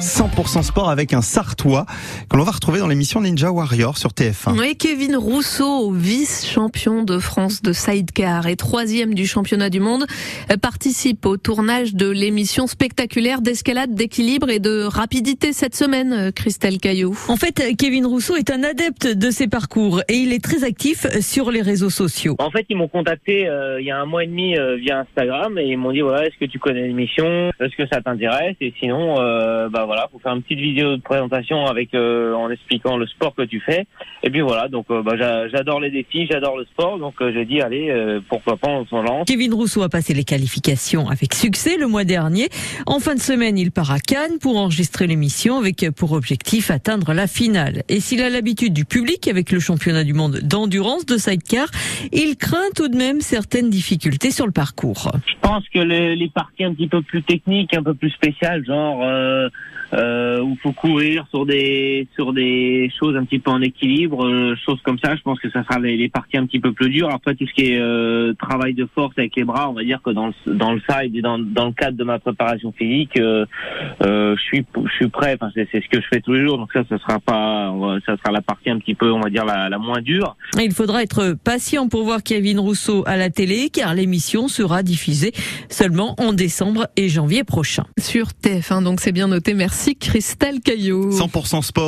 100% sport avec un Sartois que l'on va retrouver dans l'émission Ninja Warrior sur TF1. Oui, Kevin Rousseau, vice-champion de France de sidecar et troisième du championnat du monde, participe au tournage de l'émission spectaculaire d'escalade, d'équilibre et de rapidité cette semaine, Christelle Caillou. En fait, Kevin Rousseau est un adepte de ces parcours et il est très actif sur les réseaux sociaux. En fait, ils m'ont contacté euh, il y a un mois et demi euh, via Instagram et ils m'ont dit voilà, est-ce que tu connais l'émission, est-ce que ça t'intéresse? Et sinon, euh, bah voilà, faut faire une petite vidéo de présentation avec euh, en expliquant le sport que tu fais. Et puis voilà, donc euh, bah, j'a- j'adore les défis, j'adore le sport, donc euh, j'ai dit allez, euh, pourquoi pas on s'en lance. Kevin Rousseau a passé les qualifications avec succès le mois dernier. En fin de semaine, il part à Cannes pour enregistrer l'émission avec pour objectif atteindre la finale. Et s'il a l'habitude du public avec le championnat du monde d'endurance de sidecar, il craint tout de même certaines difficultés sur le parcours. Je pense que les, les parties un petit peu plus techniques, un peu plus spéciales, genre euh, euh, où faut courir sur des sur des choses un petit peu en équilibre, euh, choses comme ça. Je pense que ça sera les, les parties un petit peu plus dures. Après tout ce qui est euh, travail de force avec les bras, on va dire que dans le dans le side et dans, dans le cadre de ma préparation physique, euh, euh, je suis je suis prêt. Enfin c'est c'est ce que je fais tous les jours. Donc ça, ça sera pas ça sera la partie un petit peu on va dire la, la moins dure. Il faudra être patient pour voir Kevin Rousseau à la télé car l'émission sera diffusée seulement en décembre et janvier prochain. Sur TF1, donc c'est bien noté. Merci Christelle Caillou. 100% sport.